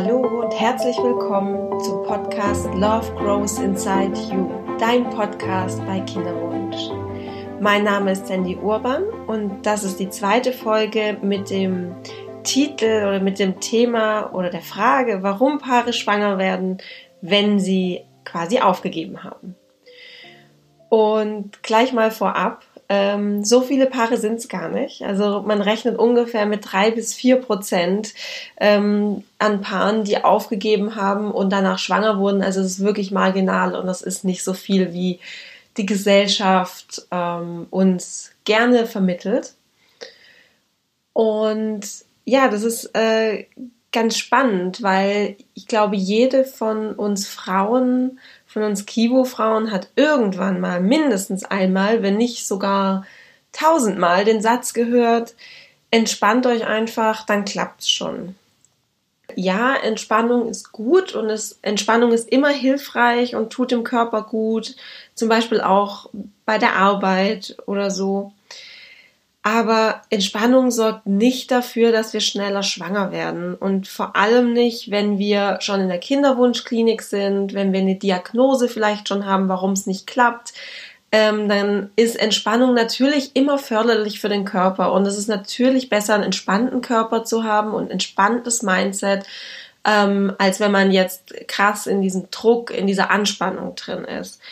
Hallo und herzlich willkommen zum Podcast Love Grows Inside You, dein Podcast bei Kinderwunsch. Mein Name ist Sandy Urban und das ist die zweite Folge mit dem Titel oder mit dem Thema oder der Frage, warum Paare schwanger werden, wenn sie quasi aufgegeben haben. Und gleich mal vorab, ähm, so viele Paare sind es gar nicht. Also man rechnet ungefähr mit drei bis vier Prozent ähm, an Paaren, die aufgegeben haben und danach schwanger wurden. Also es ist wirklich marginal und das ist nicht so viel, wie die Gesellschaft ähm, uns gerne vermittelt. Und ja, das ist äh, ganz spannend, weil ich glaube, jede von uns Frauen von uns Kibo-Frauen hat irgendwann mal mindestens einmal, wenn nicht sogar tausendmal den Satz gehört, entspannt euch einfach, dann klappt's schon. Ja, Entspannung ist gut und es, Entspannung ist immer hilfreich und tut dem Körper gut, zum Beispiel auch bei der Arbeit oder so. Aber Entspannung sorgt nicht dafür, dass wir schneller schwanger werden. Und vor allem nicht, wenn wir schon in der Kinderwunschklinik sind, wenn wir eine Diagnose vielleicht schon haben, warum es nicht klappt. Ähm, dann ist Entspannung natürlich immer förderlich für den Körper. Und es ist natürlich besser, einen entspannten Körper zu haben und ein entspanntes Mindset, ähm, als wenn man jetzt krass in diesem Druck, in dieser Anspannung drin ist.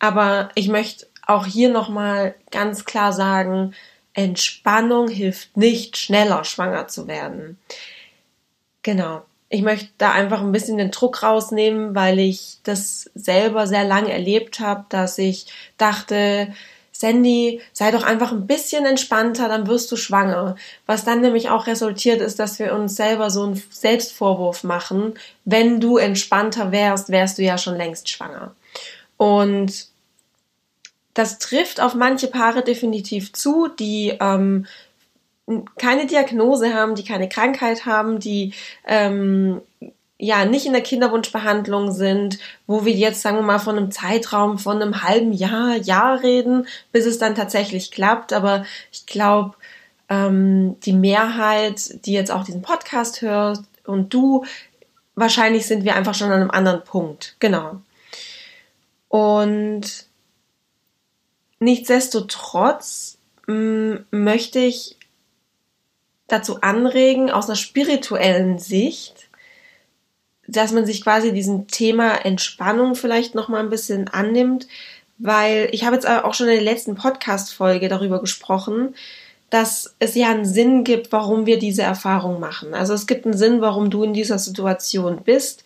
Aber ich möchte auch hier nochmal ganz klar sagen, Entspannung hilft nicht, schneller schwanger zu werden. Genau. Ich möchte da einfach ein bisschen den Druck rausnehmen, weil ich das selber sehr lange erlebt habe, dass ich dachte, Sandy, sei doch einfach ein bisschen entspannter, dann wirst du schwanger. Was dann nämlich auch resultiert ist, dass wir uns selber so einen Selbstvorwurf machen. Wenn du entspannter wärst, wärst du ja schon längst schwanger. Und das trifft auf manche Paare definitiv zu, die ähm, keine Diagnose haben, die keine Krankheit haben, die ähm, ja nicht in der Kinderwunschbehandlung sind, wo wir jetzt sagen wir mal von einem Zeitraum von einem halben Jahr, Jahr reden, bis es dann tatsächlich klappt. Aber ich glaube, ähm, die Mehrheit, die jetzt auch diesen Podcast hört und du, wahrscheinlich sind wir einfach schon an einem anderen Punkt. Genau. Und Nichtsdestotrotz mm, möchte ich dazu anregen, aus einer spirituellen Sicht, dass man sich quasi diesem Thema Entspannung vielleicht noch mal ein bisschen annimmt, weil ich habe jetzt auch schon in der letzten Podcast-Folge darüber gesprochen, dass es ja einen Sinn gibt, warum wir diese Erfahrung machen. Also es gibt einen Sinn, warum du in dieser Situation bist,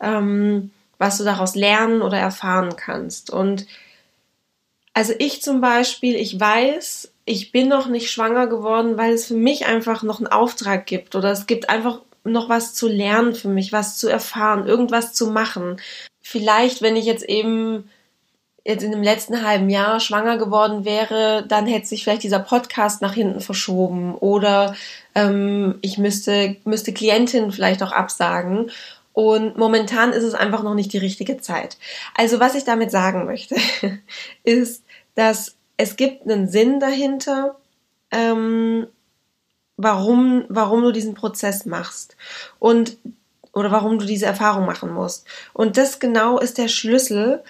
ähm, was du daraus lernen oder erfahren kannst. Und also ich zum Beispiel, ich weiß, ich bin noch nicht schwanger geworden, weil es für mich einfach noch einen Auftrag gibt oder es gibt einfach noch was zu lernen für mich, was zu erfahren, irgendwas zu machen. Vielleicht, wenn ich jetzt eben jetzt in dem letzten halben Jahr schwanger geworden wäre, dann hätte sich vielleicht dieser Podcast nach hinten verschoben oder ähm, ich müsste, müsste Klientin vielleicht auch absagen. Und momentan ist es einfach noch nicht die richtige Zeit. Also was ich damit sagen möchte, ist, dass es gibt einen Sinn dahinter, ähm, warum, warum du diesen Prozess machst und oder warum du diese Erfahrung machen musst. Und das genau ist der Schlüssel,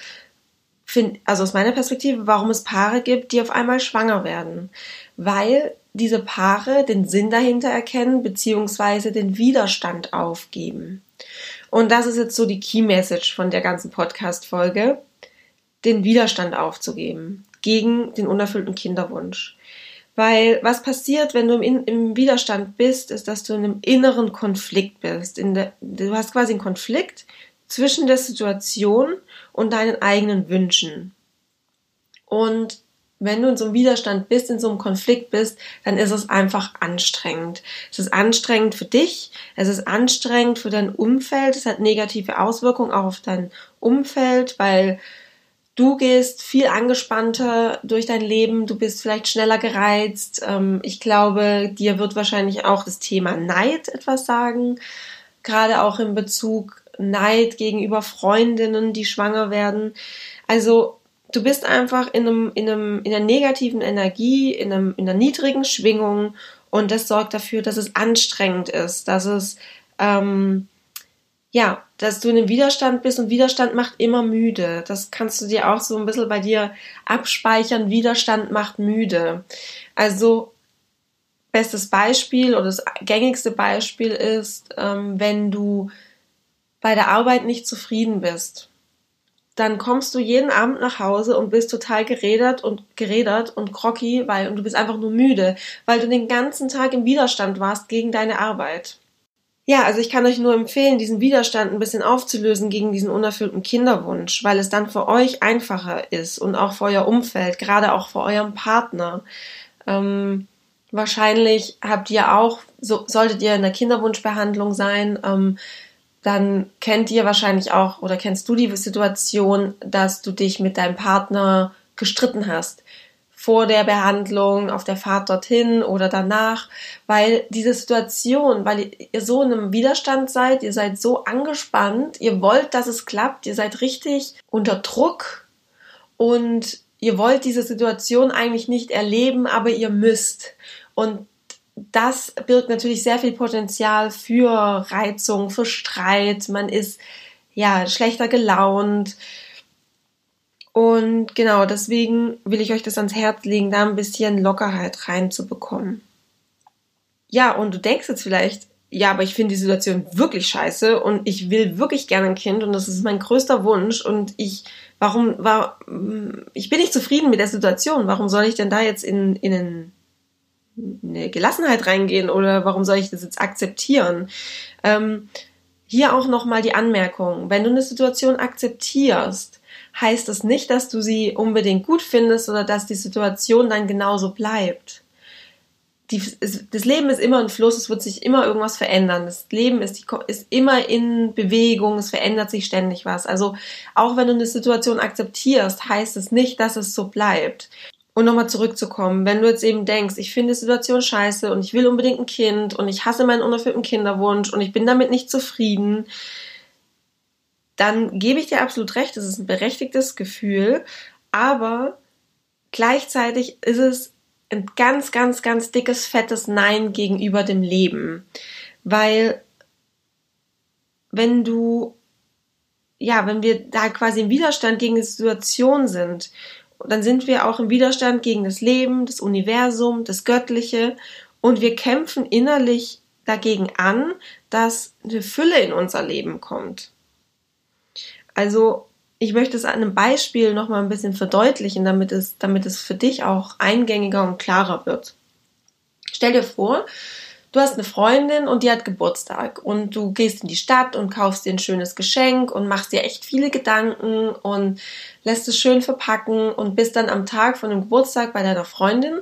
find, also aus meiner Perspektive, warum es Paare gibt, die auf einmal schwanger werden. Weil diese Paare den Sinn dahinter erkennen, beziehungsweise den Widerstand aufgeben. Und das ist jetzt so die Key Message von der ganzen Podcast-Folge, den Widerstand aufzugeben gegen den unerfüllten Kinderwunsch. Weil was passiert, wenn du im, Widerstand bist, ist, dass du in einem inneren Konflikt bist. Der, du hast quasi einen Konflikt zwischen der Situation und deinen eigenen Wünschen. Und wenn du in so einem Widerstand bist, in so einem Konflikt bist, dann ist es einfach anstrengend. Es ist anstrengend für dich, es ist anstrengend für dein Umfeld, es hat negative Auswirkungen auch auf dein Umfeld, weil Du gehst viel angespannter durch dein Leben, du bist vielleicht schneller gereizt. Ähm, ich glaube, dir wird wahrscheinlich auch das Thema Neid etwas sagen, gerade auch in Bezug Neid gegenüber Freundinnen, die schwanger werden. Also du bist einfach in einem, in einem, in einer negativen Energie, in einem, in einer niedrigen Schwingung und das sorgt dafür, dass es anstrengend ist, dass es ähm, ja, dass du in einem Widerstand bist und Widerstand macht immer müde. Das kannst du dir auch so ein bisschen bei dir abspeichern. Widerstand macht müde. Also, bestes Beispiel oder das gängigste Beispiel ist, ähm, wenn du bei der Arbeit nicht zufrieden bist. Dann kommst du jeden Abend nach Hause und bist total geredert und geredert und groggy, weil und du bist einfach nur müde, weil du den ganzen Tag im Widerstand warst gegen deine Arbeit. Ja, also ich kann euch nur empfehlen, diesen Widerstand ein bisschen aufzulösen gegen diesen unerfüllten Kinderwunsch, weil es dann für euch einfacher ist und auch für euer Umfeld, gerade auch für euren Partner. Ähm, wahrscheinlich habt ihr auch, so, solltet ihr in der Kinderwunschbehandlung sein, ähm, dann kennt ihr wahrscheinlich auch oder kennst du die Situation, dass du dich mit deinem Partner gestritten hast vor der Behandlung, auf der Fahrt dorthin oder danach, weil diese Situation, weil ihr so in einem Widerstand seid, ihr seid so angespannt, ihr wollt, dass es klappt, ihr seid richtig unter Druck und ihr wollt diese Situation eigentlich nicht erleben, aber ihr müsst. Und das birgt natürlich sehr viel Potenzial für Reizung, für Streit. Man ist ja schlechter gelaunt, und genau, deswegen will ich euch das ans Herz legen, da ein bisschen Lockerheit reinzubekommen. Ja, und du denkst jetzt vielleicht, ja, aber ich finde die Situation wirklich scheiße und ich will wirklich gerne ein Kind und das ist mein größter Wunsch und ich, warum, war, ich bin nicht zufrieden mit der Situation. Warum soll ich denn da jetzt in, in eine Gelassenheit reingehen oder warum soll ich das jetzt akzeptieren? Ähm, hier auch nochmal die Anmerkung. Wenn du eine Situation akzeptierst, heißt es nicht, dass du sie unbedingt gut findest oder dass die Situation dann genauso bleibt. Die, das Leben ist immer ein Fluss, es wird sich immer irgendwas verändern. Das Leben ist, ist immer in Bewegung, es verändert sich ständig was. Also auch wenn du eine Situation akzeptierst, heißt es nicht, dass es so bleibt. Und nochmal zurückzukommen, wenn du jetzt eben denkst, ich finde die Situation scheiße und ich will unbedingt ein Kind und ich hasse meinen unerfüllten Kinderwunsch und ich bin damit nicht zufrieden, dann gebe ich dir absolut recht, es ist ein berechtigtes Gefühl, aber gleichzeitig ist es ein ganz, ganz, ganz dickes, fettes Nein gegenüber dem Leben. Weil wenn du, ja, wenn wir da quasi im Widerstand gegen die Situation sind, dann sind wir auch im Widerstand gegen das Leben, das Universum, das Göttliche und wir kämpfen innerlich dagegen an, dass eine Fülle in unser Leben kommt. Also ich möchte es an einem Beispiel noch mal ein bisschen verdeutlichen, damit es, damit es für dich auch eingängiger und klarer wird. Stell dir vor, du hast eine Freundin und die hat Geburtstag und du gehst in die Stadt und kaufst dir ein schönes Geschenk und machst dir echt viele Gedanken und lässt es schön verpacken und bist dann am Tag von dem Geburtstag bei deiner Freundin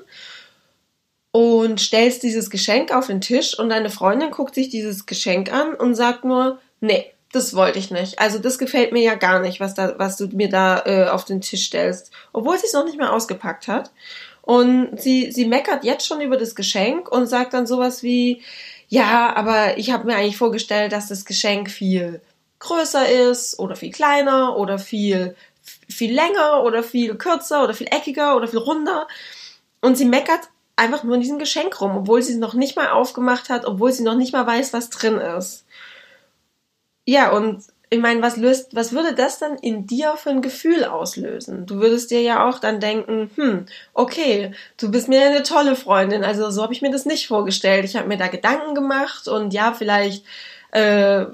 und stellst dieses Geschenk auf den Tisch und deine Freundin guckt sich dieses Geschenk an und sagt nur, nee, das wollte ich nicht. Also das gefällt mir ja gar nicht, was da, was du mir da äh, auf den Tisch stellst, obwohl sie es noch nicht mal ausgepackt hat. Und sie, sie meckert jetzt schon über das Geschenk und sagt dann sowas wie, ja, aber ich habe mir eigentlich vorgestellt, dass das Geschenk viel größer ist oder viel kleiner oder viel, viel länger oder viel kürzer oder viel eckiger oder viel runder. Und sie meckert einfach nur in diesem Geschenk rum, obwohl sie es noch nicht mal aufgemacht hat, obwohl sie noch nicht mal weiß, was drin ist. Ja, und ich meine, was löst, was würde das dann in dir für ein Gefühl auslösen? Du würdest dir ja auch dann denken, hm, okay, du bist mir eine tolle Freundin, also so habe ich mir das nicht vorgestellt. Ich habe mir da Gedanken gemacht und ja, vielleicht äh,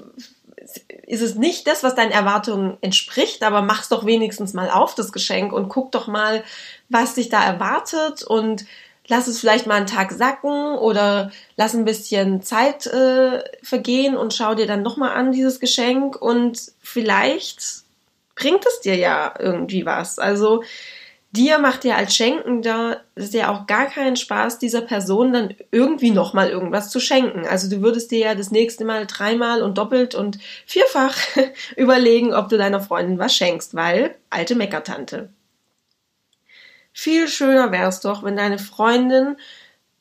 ist es nicht das, was deinen Erwartungen entspricht, aber mach's doch wenigstens mal auf, das Geschenk, und guck doch mal, was dich da erwartet und lass es vielleicht mal einen Tag sacken oder lass ein bisschen Zeit äh, vergehen und schau dir dann nochmal an dieses Geschenk und vielleicht bringt es dir ja irgendwie was. Also dir macht ja als Schenkender ist ja auch gar keinen Spaß, dieser Person dann irgendwie nochmal irgendwas zu schenken. Also du würdest dir ja das nächste Mal dreimal und doppelt und vierfach überlegen, ob du deiner Freundin was schenkst, weil alte Meckertante. Viel schöner wäre es doch, wenn deine Freundin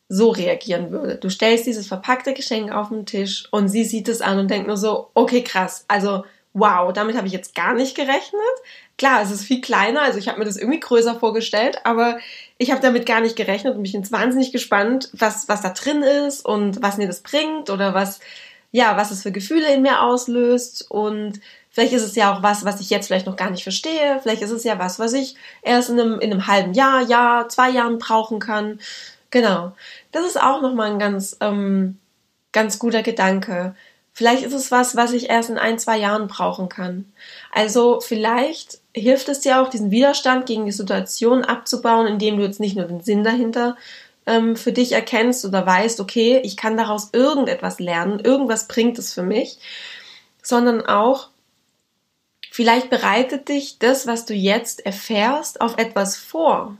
so reagieren würde. Du stellst dieses verpackte Geschenk auf den Tisch und sie sieht es an und denkt nur so, okay, krass, also wow, damit habe ich jetzt gar nicht gerechnet. Klar, es ist viel kleiner, also ich habe mir das irgendwie größer vorgestellt, aber ich habe damit gar nicht gerechnet und bin jetzt wahnsinnig gespannt, was, was da drin ist und was mir das bringt oder was, ja, was es für Gefühle in mir auslöst und vielleicht ist es ja auch was, was ich jetzt vielleicht noch gar nicht verstehe, vielleicht ist es ja was, was ich erst in einem, in einem halben Jahr, Jahr, zwei Jahren brauchen kann. Genau. Das ist auch nochmal ein ganz, ähm, ganz guter Gedanke. Vielleicht ist es was, was ich erst in ein, zwei Jahren brauchen kann. Also vielleicht hilft es dir auch, diesen Widerstand gegen die Situation abzubauen, indem du jetzt nicht nur den Sinn dahinter ähm, für dich erkennst oder weißt, okay, ich kann daraus irgendetwas lernen, irgendwas bringt es für mich, sondern auch, vielleicht bereitet dich das, was du jetzt erfährst, auf etwas vor,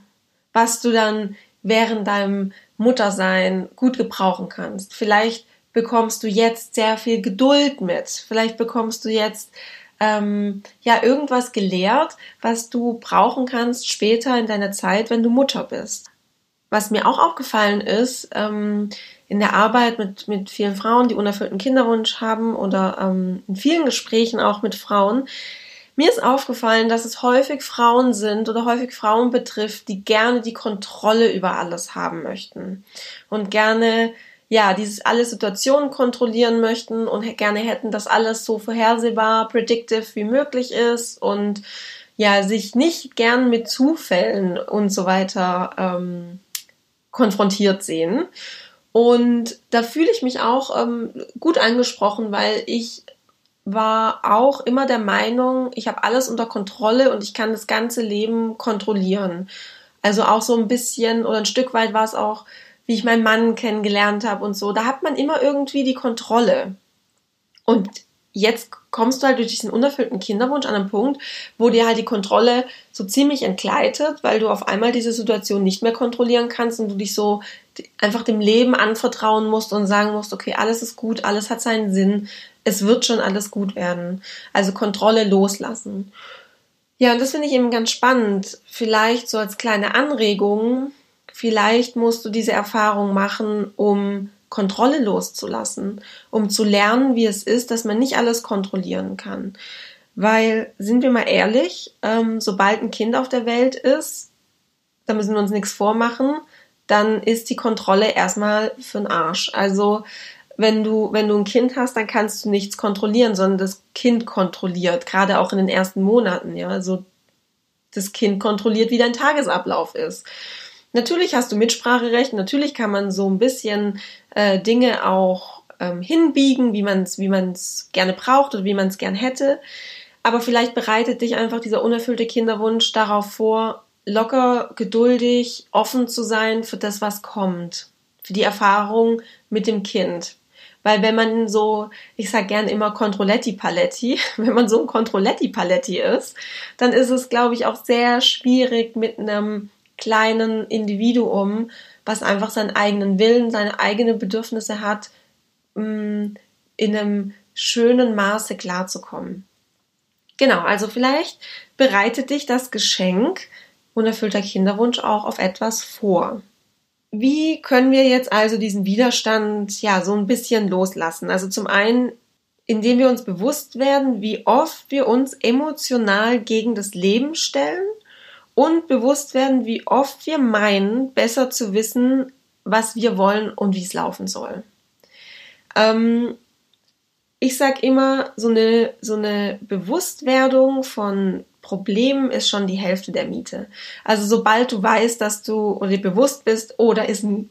was du dann während deinem Muttersein gut gebrauchen kannst. Vielleicht bekommst du jetzt sehr viel Geduld mit. Vielleicht bekommst du jetzt ähm, ja irgendwas gelehrt, was du brauchen kannst später in deiner Zeit, wenn du Mutter bist. Was mir auch aufgefallen ist, ähm, in der Arbeit mit, mit vielen Frauen, die unerfüllten Kinderwunsch haben oder ähm, in vielen Gesprächen auch mit Frauen, mir ist aufgefallen, dass es häufig Frauen sind oder häufig Frauen betrifft, die gerne die Kontrolle über alles haben möchten und gerne ja, dieses alle Situationen kontrollieren möchten und gerne hätten, dass alles so vorhersehbar, predictive wie möglich ist und ja, sich nicht gern mit Zufällen und so weiter ähm, konfrontiert sehen. Und da fühle ich mich auch ähm, gut angesprochen, weil ich war auch immer der Meinung, ich habe alles unter Kontrolle und ich kann das ganze Leben kontrollieren. Also auch so ein bisschen oder ein Stück weit war es auch wie ich meinen Mann kennengelernt habe und so, da hat man immer irgendwie die Kontrolle. Und jetzt kommst du halt durch diesen unerfüllten Kinderwunsch an einen Punkt, wo dir halt die Kontrolle so ziemlich entgleitet, weil du auf einmal diese Situation nicht mehr kontrollieren kannst und du dich so einfach dem Leben anvertrauen musst und sagen musst, okay, alles ist gut, alles hat seinen Sinn, es wird schon alles gut werden. Also Kontrolle loslassen. Ja, und das finde ich eben ganz spannend. Vielleicht so als kleine Anregung, Vielleicht musst du diese Erfahrung machen, um Kontrolle loszulassen, um zu lernen, wie es ist, dass man nicht alles kontrollieren kann. Weil, sind wir mal ehrlich, ähm, sobald ein Kind auf der Welt ist, da müssen wir uns nichts vormachen, dann ist die Kontrolle erstmal für den Arsch. Also, wenn du, wenn du ein Kind hast, dann kannst du nichts kontrollieren, sondern das Kind kontrolliert, gerade auch in den ersten Monaten, ja. Also, das Kind kontrolliert, wie dein Tagesablauf ist. Natürlich hast du Mitspracherecht, natürlich kann man so ein bisschen äh, Dinge auch ähm, hinbiegen, wie man es wie man's gerne braucht oder wie man es gern hätte. Aber vielleicht bereitet dich einfach dieser unerfüllte Kinderwunsch darauf vor, locker, geduldig, offen zu sein für das, was kommt. Für die Erfahrung mit dem Kind. Weil wenn man so, ich sag gern immer Controletti Paletti, wenn man so ein Controletti Paletti ist, dann ist es, glaube ich, auch sehr schwierig mit einem kleinen Individuum, was einfach seinen eigenen Willen, seine eigenen Bedürfnisse hat, mm, in einem schönen Maße klarzukommen. Genau, also vielleicht bereitet dich das Geschenk unerfüllter Kinderwunsch auch auf etwas vor. Wie können wir jetzt also diesen Widerstand ja so ein bisschen loslassen? Also zum einen, indem wir uns bewusst werden, wie oft wir uns emotional gegen das Leben stellen und bewusst werden, wie oft wir meinen, besser zu wissen, was wir wollen und wie es laufen soll. Ähm, ich sage immer, so eine, so eine Bewusstwerdung von Problemen ist schon die Hälfte der Miete. Also sobald du weißt, dass du oder dir bewusst bist, oh, da ist ein,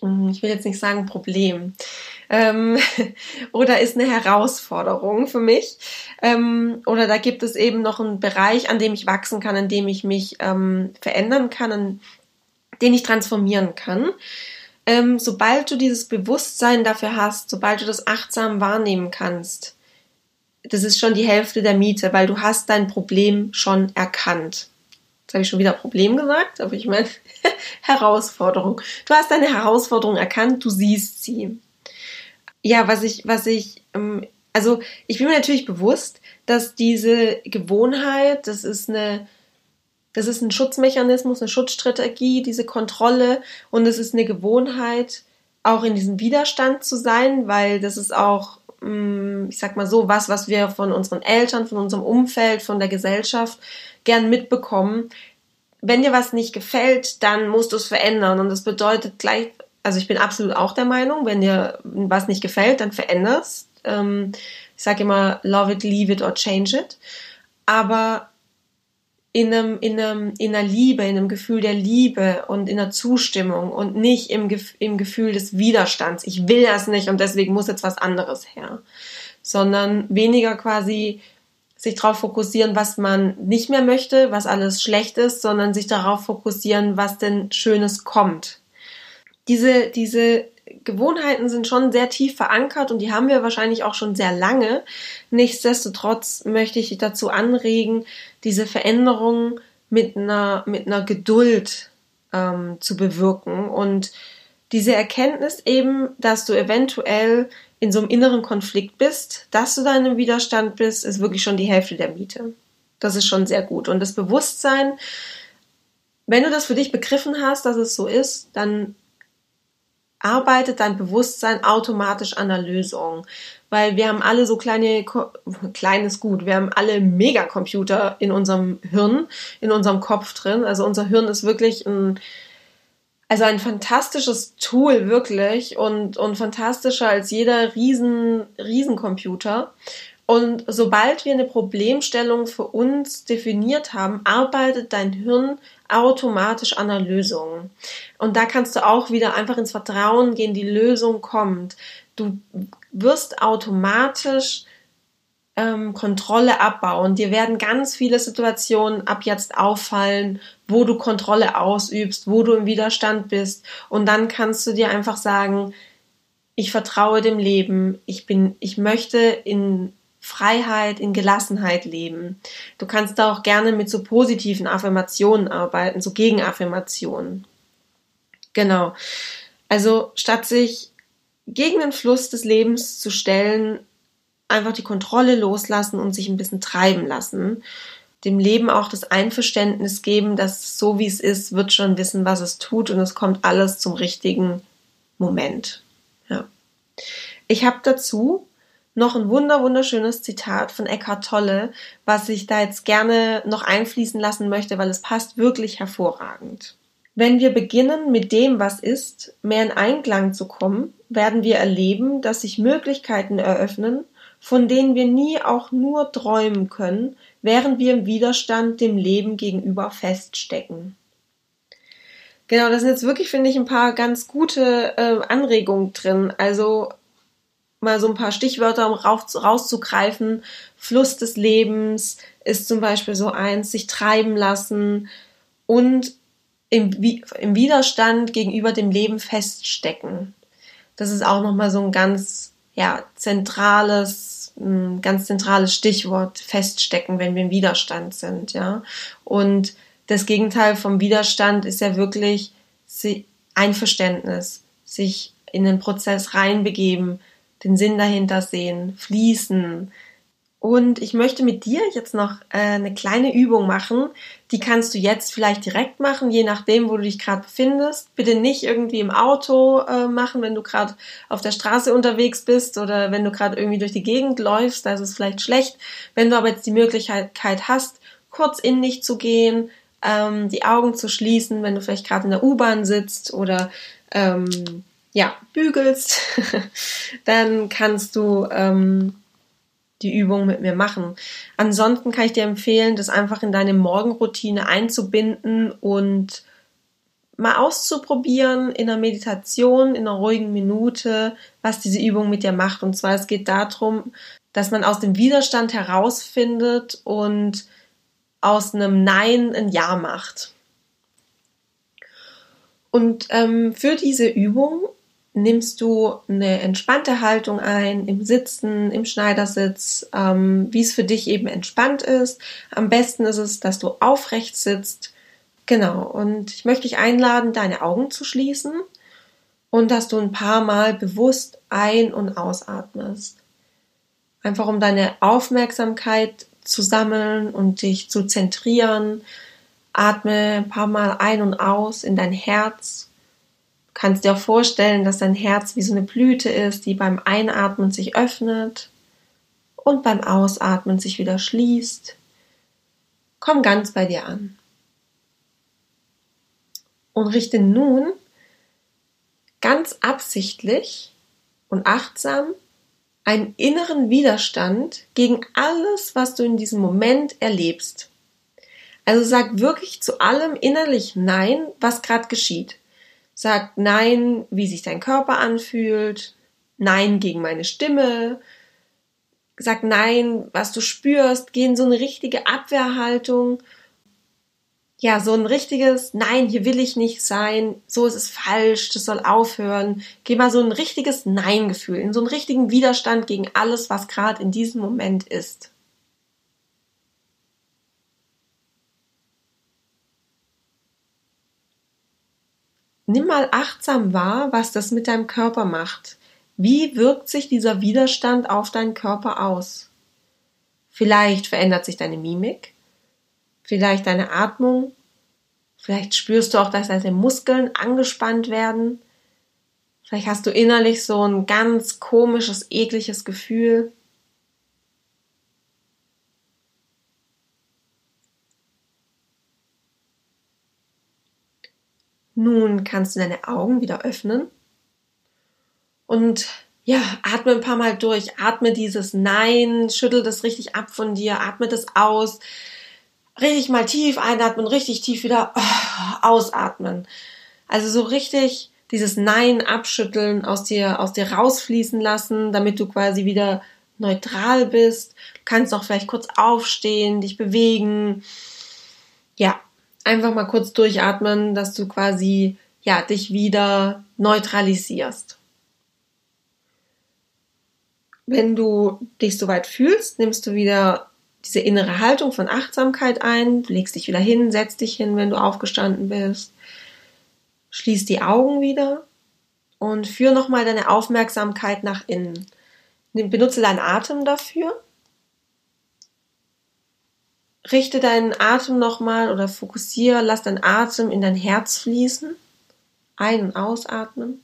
hm, ich will jetzt nicht sagen Problem, ähm, oder ist eine Herausforderung für mich. Ähm, oder da gibt es eben noch einen Bereich, an dem ich wachsen kann, an dem ich mich ähm, verändern kann, an den ich transformieren kann. Ähm, sobald du dieses Bewusstsein dafür hast, sobald du das achtsam wahrnehmen kannst, das ist schon die Hälfte der Miete, weil du hast dein Problem schon erkannt. Jetzt habe ich schon wieder Problem gesagt, aber ich meine Herausforderung. Du hast deine Herausforderung erkannt, du siehst sie ja, was ich, was ich, ähm, also ich bin mir natürlich bewusst, dass diese Gewohnheit, das ist eine, das ist ein Schutzmechanismus, eine Schutzstrategie, diese Kontrolle und es ist eine Gewohnheit, auch in diesem Widerstand zu sein, weil das ist auch, ich sag mal so, was, was wir von unseren Eltern, von unserem Umfeld, von der Gesellschaft gern mitbekommen. Wenn dir was nicht gefällt, dann musst du es verändern und das bedeutet gleich also ich bin absolut auch der Meinung, wenn dir was nicht gefällt, dann veränderst. Ähm, ich sage immer, love it, leave it or change it. Aber in, einem, in, einem, in einer Liebe, in einem Gefühl der Liebe und in einer Zustimmung und nicht im, im Gefühl des Widerstands. Ich will das nicht und deswegen muss jetzt was anderes her. Sondern weniger quasi sich darauf fokussieren, was man nicht mehr möchte, was alles schlecht ist, sondern sich darauf fokussieren, was denn Schönes kommt. Diese, diese Gewohnheiten sind schon sehr tief verankert und die haben wir wahrscheinlich auch schon sehr lange. Nichtsdestotrotz möchte ich dich dazu anregen, diese Veränderungen mit einer, mit einer Geduld ähm, zu bewirken und diese Erkenntnis eben, dass du eventuell in so einem inneren Konflikt bist, dass du da in Widerstand bist, ist wirklich schon die Hälfte der Miete. Das ist schon sehr gut. Und das Bewusstsein, wenn du das für dich begriffen hast, dass es so ist, dann arbeitet dein Bewusstsein automatisch an der Lösung. Weil wir haben alle so kleine, kleines Gut, wir haben alle Megacomputer in unserem Hirn, in unserem Kopf drin. Also unser Hirn ist wirklich ein, also ein fantastisches Tool wirklich und, und fantastischer als jeder riesen, Riesencomputer. Und sobald wir eine Problemstellung für uns definiert haben, arbeitet dein Hirn automatisch an der Lösung. Und da kannst du auch wieder einfach ins Vertrauen gehen, die Lösung kommt. Du wirst automatisch ähm, Kontrolle abbauen. Dir werden ganz viele Situationen ab jetzt auffallen, wo du Kontrolle ausübst, wo du im Widerstand bist. Und dann kannst du dir einfach sagen, ich vertraue dem Leben, ich bin, ich möchte in Freiheit, in Gelassenheit leben. Du kannst da auch gerne mit so positiven Affirmationen arbeiten, so Gegenaffirmationen. Genau. Also statt sich gegen den Fluss des Lebens zu stellen, einfach die Kontrolle loslassen und sich ein bisschen treiben lassen. Dem Leben auch das Einverständnis geben, dass so wie es ist, wird schon wissen, was es tut und es kommt alles zum richtigen Moment. Ja. Ich habe dazu noch ein wunder wunderschönes Zitat von Eckhart Tolle, was ich da jetzt gerne noch einfließen lassen möchte, weil es passt wirklich hervorragend. Wenn wir beginnen, mit dem, was ist, mehr in Einklang zu kommen, werden wir erleben, dass sich Möglichkeiten eröffnen, von denen wir nie auch nur träumen können, während wir im Widerstand dem Leben gegenüber feststecken. Genau, das sind jetzt wirklich, finde ich, ein paar ganz gute äh, Anregungen drin. Also mal so ein paar Stichwörter, um rauszugreifen. Fluss des Lebens ist zum Beispiel so eins, sich treiben lassen und im, im Widerstand gegenüber dem Leben feststecken. Das ist auch nochmal so ein ganz ja, zentrales, ein ganz zentrales Stichwort feststecken, wenn wir im Widerstand sind, ja. Und das Gegenteil vom Widerstand ist ja wirklich Einverständnis, sich in den Prozess reinbegeben, den Sinn dahinter sehen, fließen, und ich möchte mit dir jetzt noch äh, eine kleine Übung machen. Die kannst du jetzt vielleicht direkt machen, je nachdem, wo du dich gerade befindest. Bitte nicht irgendwie im Auto äh, machen, wenn du gerade auf der Straße unterwegs bist oder wenn du gerade irgendwie durch die Gegend läufst. Da ist es vielleicht schlecht. Wenn du aber jetzt die Möglichkeit hast, kurz in dich zu gehen, ähm, die Augen zu schließen, wenn du vielleicht gerade in der U-Bahn sitzt oder ähm, ja bügelst, dann kannst du ähm, die Übung mit mir machen. Ansonsten kann ich dir empfehlen, das einfach in deine Morgenroutine einzubinden und mal auszuprobieren in einer Meditation, in einer ruhigen Minute, was diese Übung mit dir macht. Und zwar, es geht darum, dass man aus dem Widerstand herausfindet und aus einem Nein ein Ja macht. Und ähm, für diese Übung nimmst du eine entspannte Haltung ein, im Sitzen, im Schneidersitz, ähm, wie es für dich eben entspannt ist. Am besten ist es, dass du aufrecht sitzt. Genau, und ich möchte dich einladen, deine Augen zu schließen und dass du ein paar Mal bewusst ein- und ausatmest. Einfach um deine Aufmerksamkeit zu sammeln und dich zu zentrieren. Atme ein paar Mal ein und aus in dein Herz kannst dir auch vorstellen, dass dein Herz wie so eine Blüte ist, die beim Einatmen sich öffnet und beim Ausatmen sich wieder schließt. Komm ganz bei dir an. Und richte nun ganz absichtlich und achtsam einen inneren Widerstand gegen alles, was du in diesem Moment erlebst. Also sag wirklich zu allem innerlich Nein, was gerade geschieht. Sag Nein, wie sich dein Körper anfühlt, Nein gegen meine Stimme, sag Nein, was du spürst, geh in so eine richtige Abwehrhaltung ja, so ein richtiges, nein, hier will ich nicht sein, so ist es falsch, das soll aufhören. Geh mal so ein richtiges Nein-Gefühl, in so einen richtigen Widerstand gegen alles, was gerade in diesem Moment ist. Nimm mal achtsam wahr, was das mit deinem Körper macht. Wie wirkt sich dieser Widerstand auf deinen Körper aus? Vielleicht verändert sich deine Mimik, vielleicht deine Atmung. Vielleicht spürst du auch, dass deine Muskeln angespannt werden. Vielleicht hast du innerlich so ein ganz komisches, ekliges Gefühl. Nun kannst du deine Augen wieder öffnen und ja, atme ein paar Mal durch, atme dieses Nein, schüttel das richtig ab von dir, atme das aus, richtig mal tief einatmen, richtig tief wieder oh, ausatmen. Also so richtig dieses Nein abschütteln, aus dir, aus dir rausfließen lassen, damit du quasi wieder neutral bist. Du kannst auch vielleicht kurz aufstehen, dich bewegen. Ja, einfach mal kurz durchatmen, dass du quasi, ja, dich wieder neutralisierst. Wenn du dich soweit fühlst, nimmst du wieder diese innere Haltung von Achtsamkeit ein, legst dich wieder hin, setzt dich hin, wenn du aufgestanden bist, schließ die Augen wieder und führ nochmal deine Aufmerksamkeit nach innen. Benutze deinen Atem dafür. Richte deinen Atem nochmal oder fokussiere, lass deinen Atem in dein Herz fließen. Ein- und ausatmen.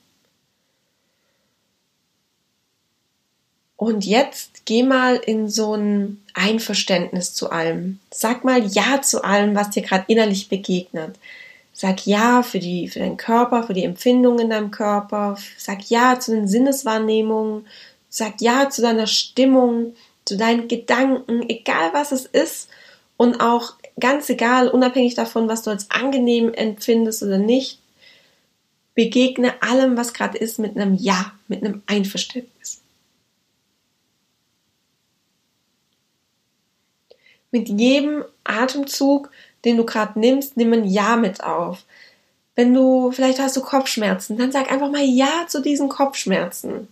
Und jetzt geh mal in so ein Einverständnis zu allem. Sag mal Ja zu allem, was dir gerade innerlich begegnet. Sag Ja für, die, für deinen Körper, für die Empfindungen in deinem Körper. Sag Ja zu den Sinneswahrnehmungen. Sag Ja zu deiner Stimmung, zu deinen Gedanken, egal was es ist. Und auch ganz egal, unabhängig davon, was du als angenehm empfindest oder nicht, begegne allem, was gerade ist, mit einem Ja, mit einem Einverständnis. mit jedem Atemzug, den du gerade nimmst, nimm ein Ja mit auf. Wenn du, vielleicht hast du Kopfschmerzen, dann sag einfach mal Ja zu diesen Kopfschmerzen.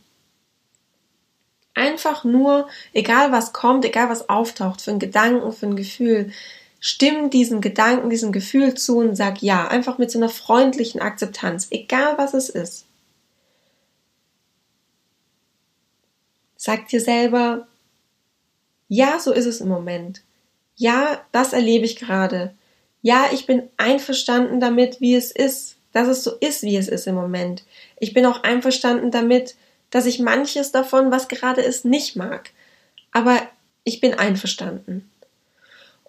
Einfach nur, egal was kommt, egal was auftaucht, für einen Gedanken, für ein Gefühl, stimm diesen Gedanken, diesem Gefühl zu und sag Ja. Einfach mit so einer freundlichen Akzeptanz, egal was es ist. Sag dir selber, ja, so ist es im Moment ja, das erlebe ich gerade. Ja, ich bin einverstanden damit, wie es ist, dass es so ist, wie es ist im Moment. Ich bin auch einverstanden damit, dass ich manches davon, was gerade ist, nicht mag. Aber ich bin einverstanden.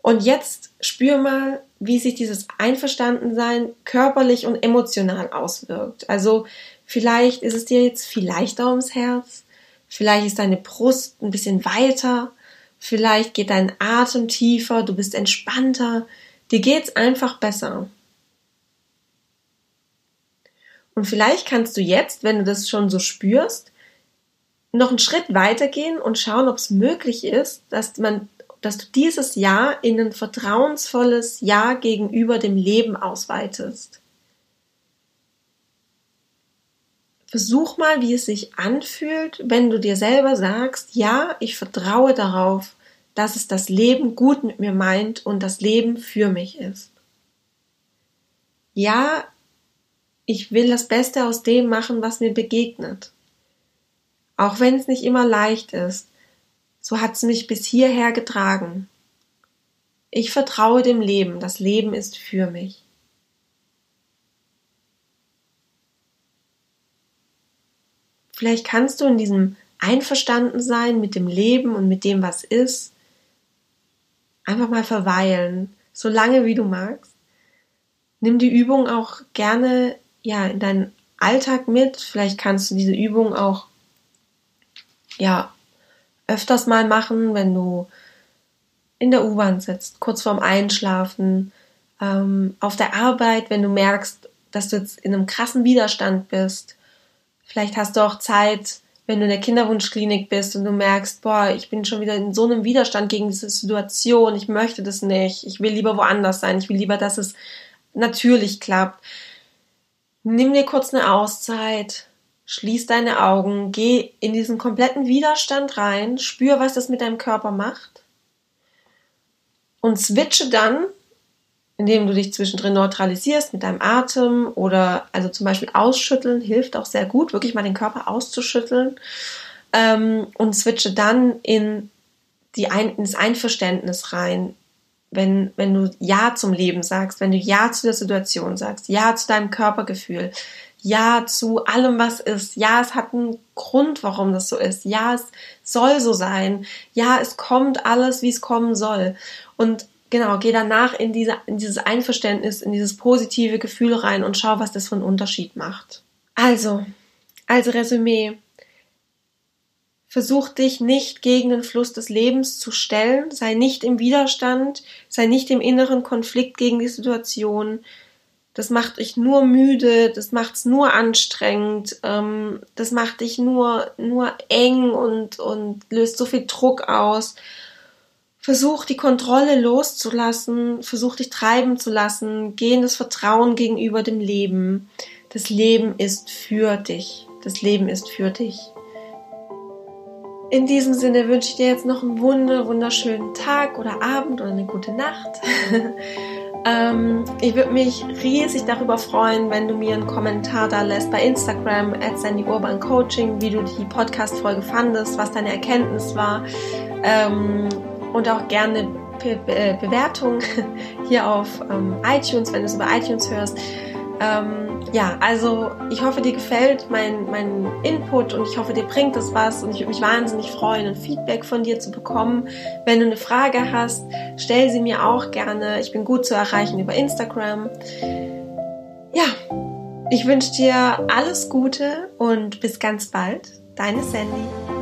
Und jetzt spür mal, wie sich dieses Einverstandensein körperlich und emotional auswirkt. Also vielleicht ist es dir jetzt viel leichter ums Herz, vielleicht ist deine Brust ein bisschen weiter, Vielleicht geht dein Atem tiefer, du bist entspannter, dir geht's einfach besser. Und vielleicht kannst du jetzt, wenn du das schon so spürst, noch einen Schritt weitergehen und schauen, ob es möglich ist, dass man, dass du dieses Jahr in ein vertrauensvolles Jahr gegenüber dem Leben ausweitest. Versuch mal, wie es sich anfühlt, wenn du dir selber sagst, ja, ich vertraue darauf, dass es das Leben gut mit mir meint und das Leben für mich ist. Ja, ich will das Beste aus dem machen, was mir begegnet. Auch wenn es nicht immer leicht ist, so hat es mich bis hierher getragen. Ich vertraue dem Leben, das Leben ist für mich. Vielleicht kannst du in diesem Einverstandensein mit dem Leben und mit dem, was ist, einfach mal verweilen, so lange wie du magst. Nimm die Übung auch gerne ja in deinen Alltag mit. Vielleicht kannst du diese Übung auch ja öfters mal machen, wenn du in der U-Bahn sitzt, kurz vorm Einschlafen, ähm, auf der Arbeit, wenn du merkst, dass du jetzt in einem krassen Widerstand bist. Vielleicht hast du auch Zeit, wenn du in der Kinderwunschklinik bist und du merkst, boah, ich bin schon wieder in so einem Widerstand gegen diese Situation, ich möchte das nicht, ich will lieber woanders sein, ich will lieber, dass es natürlich klappt. Nimm dir kurz eine Auszeit, schließ deine Augen, geh in diesen kompletten Widerstand rein, spür, was das mit deinem Körper macht. Und switche dann indem du dich zwischendrin neutralisierst mit deinem Atem oder also zum Beispiel ausschütteln hilft auch sehr gut, wirklich mal den Körper auszuschütteln. Ähm, und switche dann in die Ein ins Einverständnis rein, wenn, wenn du Ja zum Leben sagst, wenn du Ja zu der Situation sagst, Ja zu deinem Körpergefühl, Ja zu allem, was ist, Ja, es hat einen Grund, warum das so ist, Ja, es soll so sein, Ja, es kommt alles, wie es kommen soll. Und genau, geh danach in, diese, in dieses Einverständnis, in dieses positive Gefühl rein und schau, was das für einen Unterschied macht. Also, als Resümee. Versuch dich nicht gegen den Fluss des Lebens zu stellen, sei nicht im Widerstand, sei nicht im inneren Konflikt gegen die Situation. Das macht dich nur müde, das macht es nur anstrengend, ähm, das macht dich nur, nur eng und, und löst so viel Druck aus. Versuch die Kontrolle loszulassen, versuch dich treiben zu lassen, geh in das Vertrauen gegenüber dem Leben. Das Leben ist für dich. Das Leben ist für dich. In diesem Sinne wünsche ich dir jetzt noch einen wunder, wunderschönen Tag oder Abend oder eine gute Nacht. ähm, ich würde mich riesig darüber freuen, wenn du mir einen Kommentar da lässt bei Instagram at Sandy Urban Coaching, wie du die Podcast-Folge fandest, was deine Erkenntnis war. Ähm, und auch gerne Be Be Bewertung hier auf ähm, iTunes, wenn du es über iTunes hörst. Ähm, ja, also ich hoffe, dir gefällt mein, mein Input und ich hoffe, dir bringt das was und ich würde mich wahnsinnig freuen, ein Feedback von dir zu bekommen. Wenn du eine Frage hast, stell sie mir auch gerne. Ich bin gut zu erreichen über Instagram. Ja, ich wünsche dir alles Gute und bis ganz bald. Deine Sandy.